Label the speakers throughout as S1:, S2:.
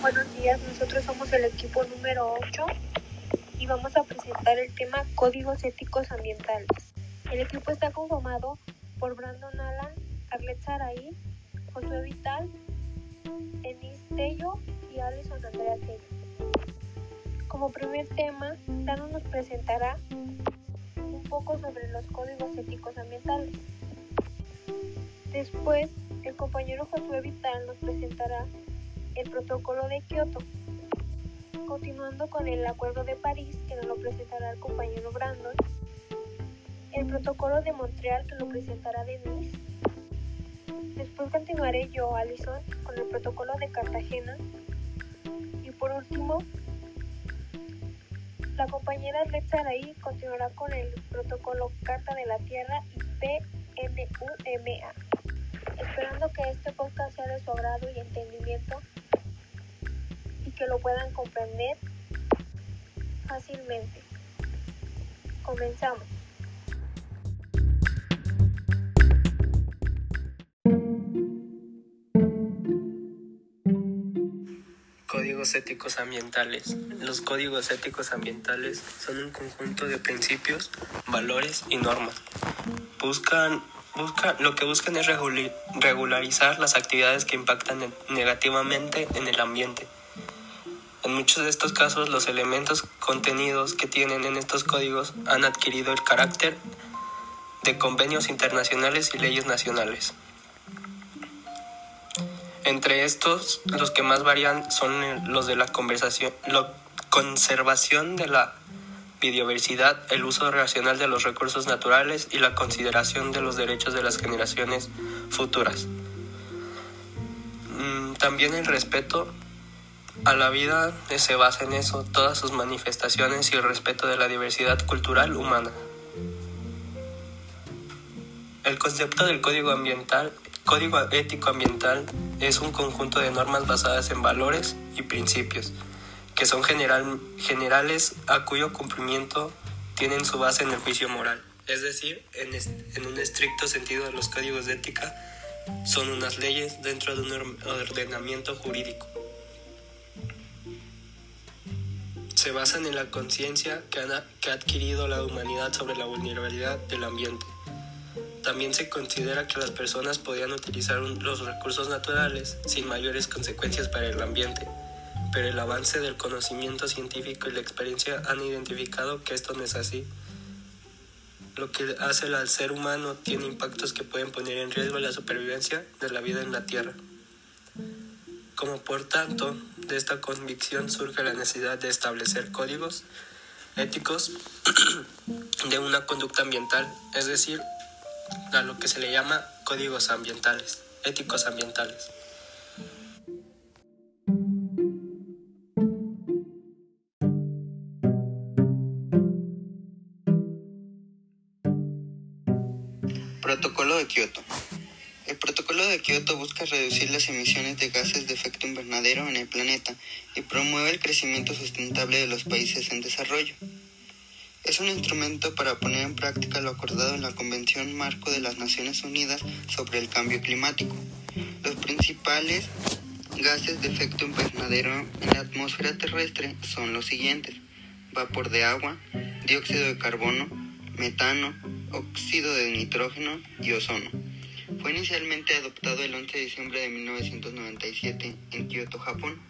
S1: Buenos días, nosotros somos el equipo número 8 y vamos a presentar el tema Códigos Éticos Ambientales. El equipo está conformado por Brandon Alan, Arlet Saraí, Josué Vital, Denise Tello y Alison Andrea Tello. Como primer tema, Dano nos presentará un poco sobre los códigos éticos ambientales. Después, el compañero Josué Vital nos presentará el protocolo de Kioto. Continuando con el acuerdo de París, que nos lo presentará el compañero Brandon. El protocolo de Montreal, que lo presentará Denise. Después continuaré yo, Alison, con el protocolo de Cartagena. Y por último, la compañera Red Saraí continuará con el protocolo Carta de la Tierra y PNUMA. Esperando que este podcast sea de su agrado y entendimiento que lo puedan comprender fácilmente. Comenzamos.
S2: Códigos éticos ambientales. Los códigos éticos ambientales son un conjunto de principios, valores y normas. Buscan, busca, lo que buscan es regularizar las actividades que impactan negativamente en el ambiente. En muchos de estos casos, los elementos contenidos que tienen en estos códigos han adquirido el carácter de convenios internacionales y leyes nacionales. Entre estos, los que más varían son los de la conversación, la conservación de la biodiversidad, el uso racional de los recursos naturales y la consideración de los derechos de las generaciones futuras. Mm, también el respeto a la vida se basa en eso, todas sus manifestaciones y el respeto de la diversidad cultural humana. El concepto del código ambiental Código ético ambiental es un conjunto de normas basadas en valores y principios que son general, generales a cuyo cumplimiento tienen su base en el juicio moral. Es decir, en, en un estricto sentido los códigos de ética son unas leyes dentro de un ordenamiento jurídico. Se basan en la conciencia que, ha adquirido la humanidad sobre la vulnerabilidad del ambiente también se considera que las personas podían utilizar los recursos naturales sin mayores consecuencias para el ambiente, pero el avance del conocimiento científico y la experiencia han identificado que esto no es así. Lo que hace al ser humano tiene impactos que pueden poner en riesgo la supervivencia de la vida en la Tierra. Como por tanto, de esta convicción surge la necesidad de establecer códigos éticos de una conducta ambiental, es decir, a lo que se le llama códigos ambientales, éticos ambientales.
S3: Protocolo de Kioto. Protocolo de Kioto busca reducir las emisiones de gases de efecto invernadero en el planeta y promueve el crecimiento sustentable de los países en desarrollo. Es un instrumento para poner en práctica lo acordado en la Convención Marco de las Naciones Unidas sobre el Cambio Climático. Los principales gases de efecto invernadero en la atmósfera terrestre son los siguientes. Vapor de agua, dióxido de carbono, metano, óxido de nitrógeno y ozono. Fue inicialmente adoptado el 11 de diciembre de 1997 en Kioto, Japón,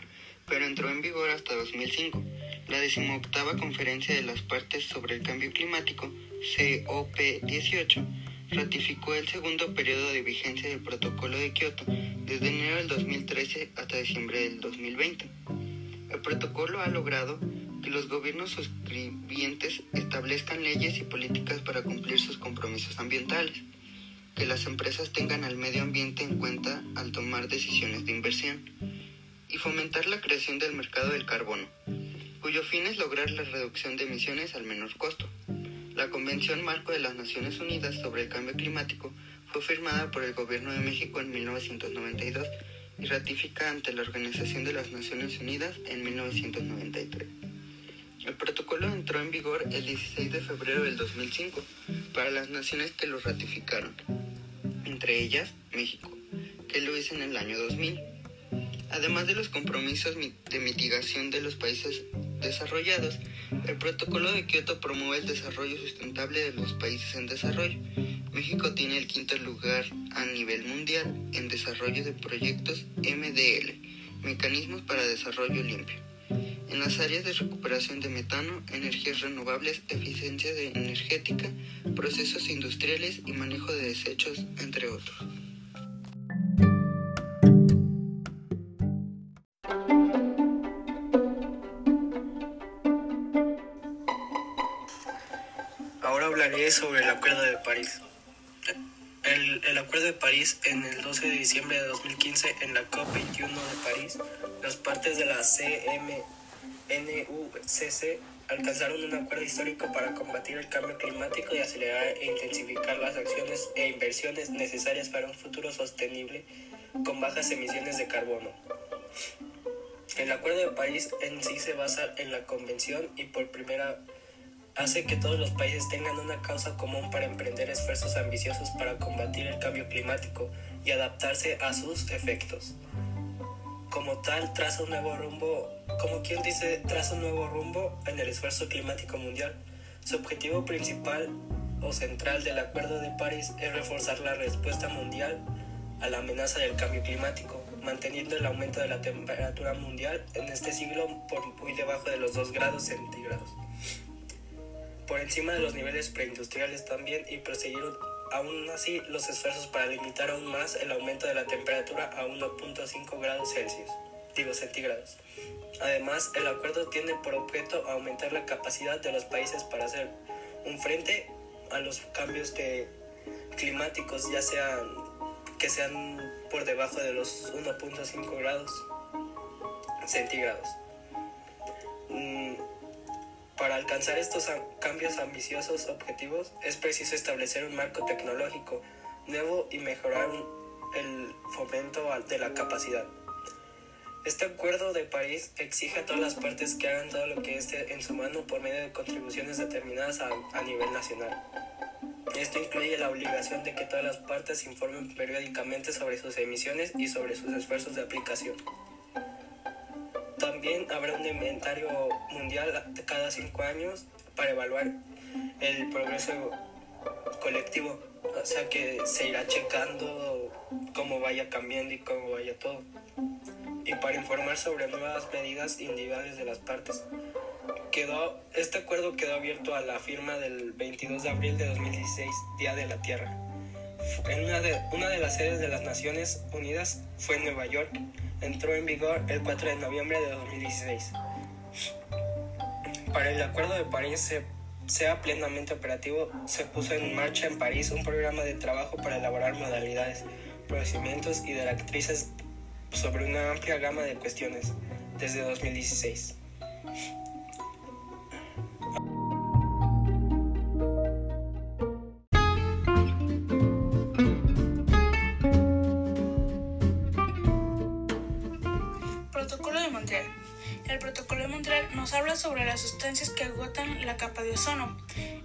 S3: pero entró en vigor hasta 2005 la decimoctava Conferencia de las Partes sobre el Cambio Climático, COP18, ratificó el segundo periodo de vigencia del Protocolo de Kioto desde enero del 2013 hasta diciembre del 2020. El protocolo ha logrado que los gobiernos suscribientes establezcan leyes y políticas para cumplir sus compromisos ambientales, que las empresas tengan al medio ambiente en cuenta al tomar decisiones de inversión y fomentar la creación del mercado del carbono cuyo fin es lograr la reducción de emisiones al menor costo. La Convención Marco de las Naciones Unidas sobre el Cambio Climático fue firmada por el Gobierno de México en 1992 y ratificada ante la Organización de las Naciones Unidas en 1993. El protocolo entró en vigor el 16 de febrero del 2005 para las naciones que lo ratificaron, entre ellas México, que lo hizo en el año 2000. Además de los compromisos de mitigación de los países desarrollados, el Protocolo de Kioto promueve el desarrollo sustentable de los países en desarrollo. México tiene el quinto lugar a nivel mundial en desarrollo de proyectos MDL, Mecanismos para Desarrollo Limpio, en las áreas de recuperación de metano, energías renovables, eficiencia energética, procesos industriales y manejo de desechos, entre otros.
S2: sobre el Acuerdo de París. El, el, Acuerdo de París en el 12 de diciembre de 2015 en la COP21 de París, las partes de la CMNUCC alcanzaron un acuerdo histórico para combatir el cambio climático y acelerar e intensificar las acciones e inversiones necesarias para un futuro sostenible con bajas emisiones de carbono. El Acuerdo de París en sí se basa en la Convención y por primera hace que todos los países tengan una causa común para emprender esfuerzos ambiciosos para combatir el cambio climático y adaptarse a sus efectos. Como tal, traza un nuevo rumbo, como quien dice, traza un nuevo rumbo en el esfuerzo climático mundial. Su objetivo principal o central del Acuerdo de París es reforzar la respuesta mundial a la amenaza del cambio climático, manteniendo el aumento de la temperatura mundial en este siglo por muy debajo de los 2 grados centígrados por encima de los niveles preindustriales también y proseguir aún así los esfuerzos para limitar aún más el aumento de la temperatura a 1.5 grados Celsius, digo centígrados. Además, el acuerdo tiene por objeto aumentar la capacidad de los países para hacer un frente a los cambios climáticos, ya sean que sean por debajo de los 1.5 grados centígrados. Mm, para alcanzar estos cambios ambiciosos objetivos es preciso establecer un marco tecnológico nuevo y mejorar el fomento de la capacidad. Este acuerdo de París exige a todas las partes que hagan todo lo que esté en su mano por medio de contribuciones determinadas a, nivel nacional. Esto incluye la obligación de que todas las partes informen periódicamente sobre sus emisiones y sobre sus esfuerzos de aplicación. También habrá un inventario mundial cada cinco años para evaluar el progreso colectivo. O sea que se irá checando cómo vaya cambiando y cómo vaya todo. Y para informar sobre nuevas medidas individuales de las partes. Quedó, este acuerdo quedó abierto a la firma del 22 de abril de 2016, Día de la Tierra. En una de, una de las sedes de las Naciones Unidas fue en Nueva York entró en vigor el 4 de noviembre de 2016. Para el Acuerdo de París sea plenamente operativo, se puso en marcha en París un programa de trabajo para elaborar modalidades, procedimientos y directrices sobre una amplia gama de cuestiones desde 2016.
S4: Sustancias que agotan la capa de ozono.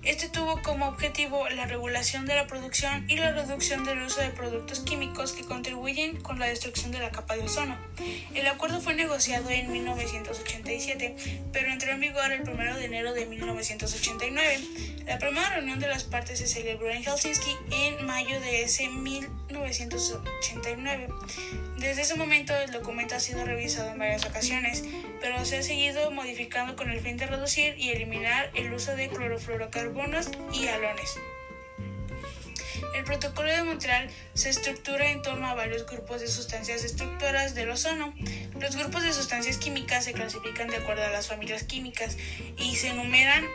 S4: Este tuvo como objetivo la regulación de la producción y la reducción del uso de productos químicos que contribuyen con la destrucción de la capa de ozono. El acuerdo fue negociado en 1987, pero entró en vigor el 1 de enero de 1989. La primera reunión de las partes se celebró en Helsinki en mayo de ese 1989. Desde ese momento el documento ha sido revisado en varias ocasiones, pero se ha seguido modificando con el fin de reducir y eliminar el uso de clorofluorocarbonos y halones. El protocolo de Montreal se estructura en torno a varios grupos de sustancias destructoras del ozono. Los grupos de sustancias químicas se clasifican de acuerdo a las familias químicas y se enumeran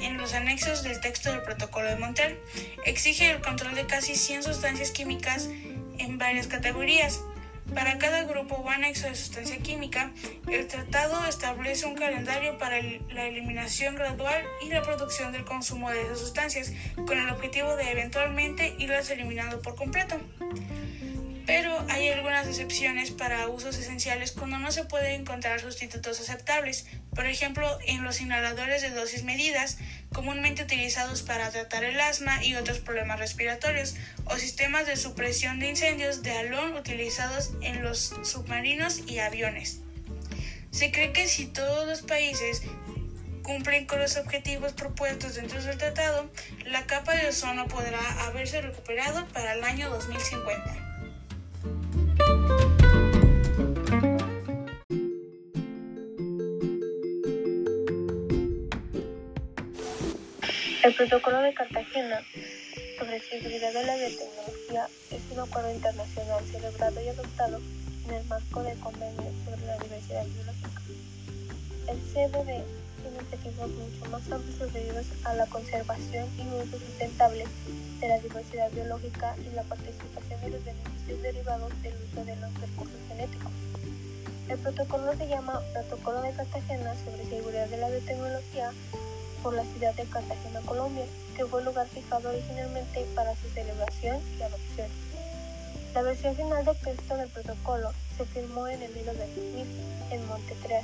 S4: en los anexos del texto del protocolo de Montreal. Exige el control de casi 100 sustancias químicas en varias categorías. Para cada grupo o anexo de sustancia química, el tratado establece un calendario para la eliminación gradual y la producción del consumo de esas sustancias, con el objetivo de eventualmente irlas eliminando por completo. Pero hay algunas excepciones para usos esenciales cuando no se pueden encontrar sustitutos aceptables, por ejemplo, en los inhaladores de dosis medidas, comúnmente utilizados para tratar el asma y otros problemas respiratorios, o sistemas de supresión de incendios de alón utilizados en los submarinos y aviones. Se cree que si todos los países cumplen con los objetivos propuestos dentro del tratado, la capa de ozono podrá haberse recuperado para el año 2050.
S1: El Protocolo de Cartagena sobre seguridad de la biotecnología es un acuerdo internacional celebrado y adoptado en el marco del Convenio sobre la Diversidad Biológica. El CBD tiene objetivos mucho más amplios referidos a la conservación y uso sustentable de la diversidad biológica y la participación de los beneficios derivados del uso de los recursos genéticos. El protocolo se llama Protocolo de Cartagena sobre Seguridad de la Biotecnología por la ciudad de Cartagena, Colombia, que fue el lugar fijado originalmente para su celebración y adopción. La versión final del texto del protocolo se firmó en enero de 2000 en Montreal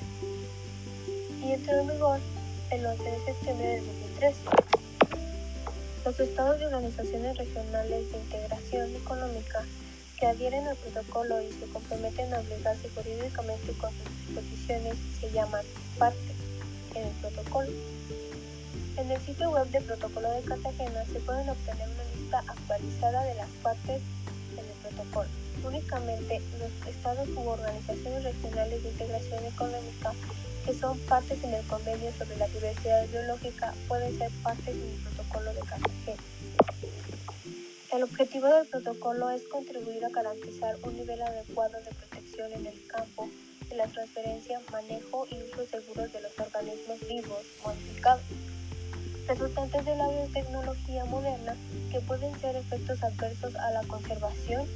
S1: y entró en vigor el 11 de septiembre de 2013. Los estados y organizaciones regionales de integración económica que adhieren al protocolo y se comprometen a obligarse jurídicamente con sus disposiciones se llaman parte en el protocolo. En el sitio web del Protocolo de Cartagena se pueden obtener una lista actualizada de las partes en el protocolo. Únicamente los estados u organizaciones regionales de integración económica que son partes en el convenio sobre la diversidad biológica pueden ser partes en el protocolo de Cartagena. El objetivo del protocolo es contribuir a garantizar un nivel adecuado de protección en el campo de la transferencia, manejo y uso seguros de los organismos vivos modificados, resultantes de la biotecnología moderna que pueden ser efectos adversos a la conservación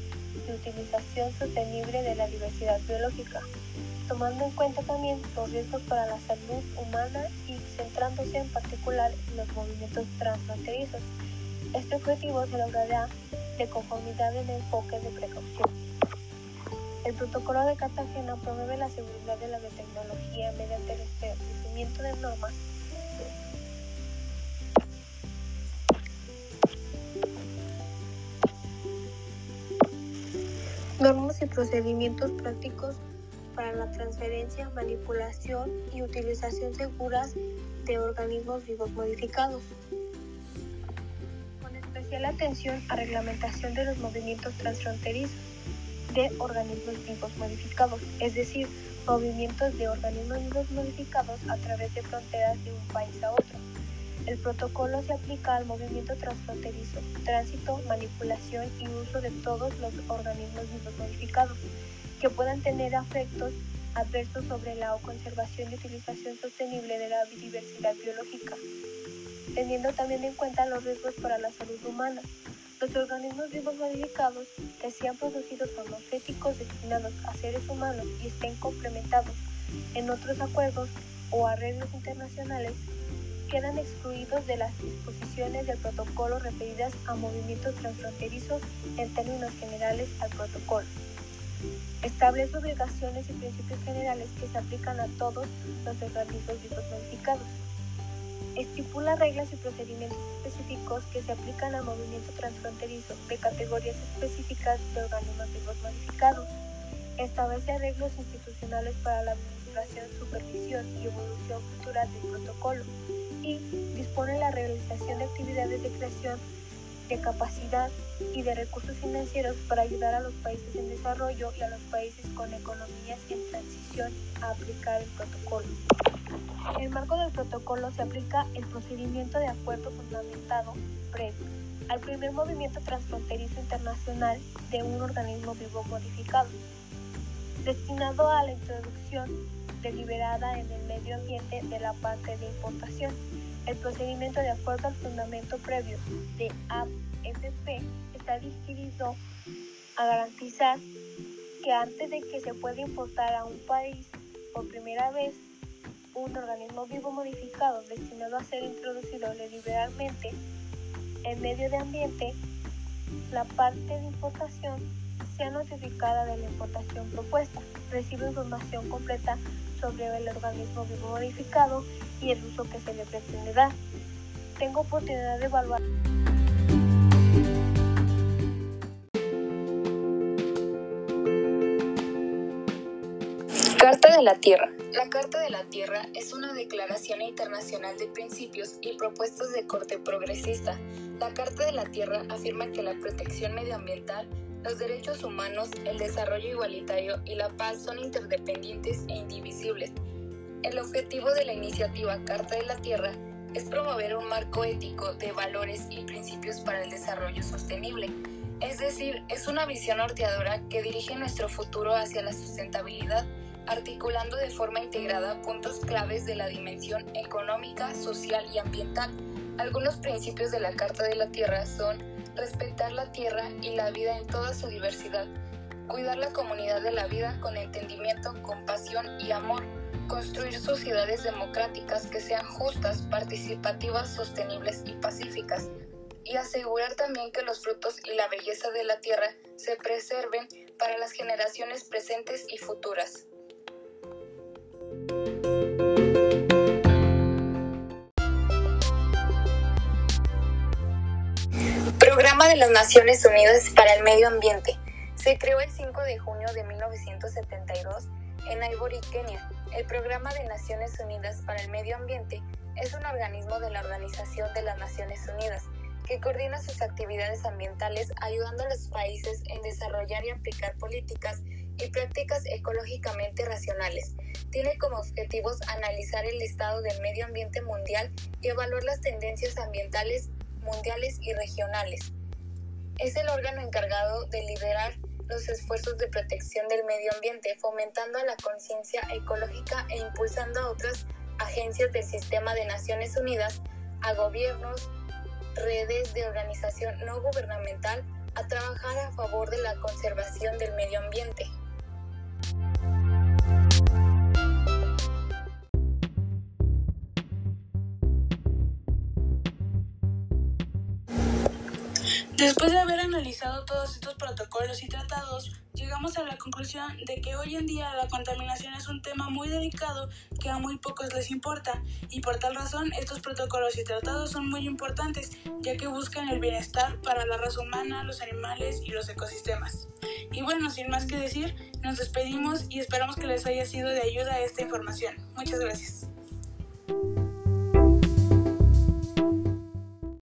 S1: y utilización sostenible de la diversidad biológica, tomando en cuenta también los riesgos para la salud humana y centrándose en particular en los movimientos transfronterizos. Este objetivo se logrará de conformidad en enfoque de precaución. El protocolo de Cartagena promueve la seguridad de la biotecnología mediante el establecimiento de normas procedimientos prácticos para la transferencia, manipulación y utilización seguras de organismos vivos modificados. Con especial atención a reglamentación de los movimientos transfronterizos de organismos vivos modificados, es decir, movimientos de organismos vivos modificados a través de fronteras de un país a otro. El protocolo se aplica al movimiento transfronterizo, tránsito, manipulación y uso de todos los organismos vivos modificados que puedan tener efectos adversos sobre la conservación y utilización sostenible de la diversidad biológica, teniendo también en cuenta los riesgos para la salud humana. Los organismos vivos modificados que sean producidos farmacéuticos destinados a seres humanos y estén complementados en otros acuerdos o arreglos internacionales quedan excluidos de las disposiciones del protocolo referidas a movimientos transfronterizos en términos generales al protocolo. Establece obligaciones y principios generales que se aplican a todos los organismos vivos modificados. Estipula reglas y procedimientos específicos que se aplican al movimiento transfronterizo de categorías específicas de organismos vivos modificados. Establece arreglos institucionales para la administración, supervisión y evolución futura del protocolo y dispone la realización de actividades de creación de capacidad y de recursos financieros para ayudar a los países en desarrollo y a los países con economías en transición a aplicar el protocolo. En el marco del protocolo se aplica el procedimiento de acuerdo fundamentado previo al primer movimiento transfronterizo internacional de un organismo vivo modificado, destinado a la introducción deliberada en el medio ambiente de la parte de importación. El procedimiento de acuerdo al fundamento previo de AFP está dirigido a garantizar que antes de que se pueda importar a un país por primera vez un organismo vivo modificado destinado a ser introducido deliberadamente en medio de ambiente, La parte de importación sea notificada de la importación propuesta, recibe información completa sobre el organismo vivo modificado y el uso que se le pretende dar. Tengo oportunidad de evaluar.
S5: Carta de la Tierra. La Carta de la Tierra es una declaración internacional de principios y propuestas de corte progresista. La Carta de la Tierra afirma que la protección medioambiental, los derechos humanos, el desarrollo igualitario y la paz son interdependientes e indivisibles. El objetivo de la iniciativa Carta de la Tierra es promover un marco ético de valores y principios para el desarrollo sostenible. Es decir, es una visión norteadora que dirige nuestro futuro hacia la sustentabilidad articulando de forma integrada puntos claves de la dimensión económica, social y ambiental. Algunos principios de la Carta de la Tierra son respetar la tierra y la vida en toda su diversidad, cuidar la comunidad de la vida con entendimiento, compasión y amor, construir sociedades democráticas que sean justas, participativas, sostenibles y pacíficas, y asegurar también que los frutos y la belleza de la tierra se preserven para las generaciones presentes y futuras. Programa de las Naciones Unidas para el Medio Ambiente. Se creó el 5 de junio de 1972 en Nairobi, Kenia. El Programa de Naciones Unidas para el Medio Ambiente es un organismo de la Organización de las Naciones Unidas que coordina sus actividades ambientales ayudando a los países en desarrollar y aplicar políticas y prácticas ecológicamente racionales. Tiene como objetivos analizar el estado del medio ambiente mundial y evaluar las tendencias ambientales mundiales y regionales. Es el órgano encargado de liderar los esfuerzos de protección del medio ambiente, fomentando la conciencia ecológica e impulsando a otras agencias del sistema de Naciones Unidas, a gobiernos, redes de organización no gubernamental, a trabajar a favor de la conservación del medio ambiente.
S4: Después de haber analizado todos estos protocolos y tratados, llegamos a la conclusión de que hoy en día la contaminación es un tema muy delicado que a muy pocos les importa y por tal razón estos protocolos y tratados son muy importantes ya que buscan el bienestar para la raza humana, los animales y los ecosistemas. Y bueno, sin más que decir, nos despedimos y esperamos que les haya sido de ayuda esta información. Muchas gracias.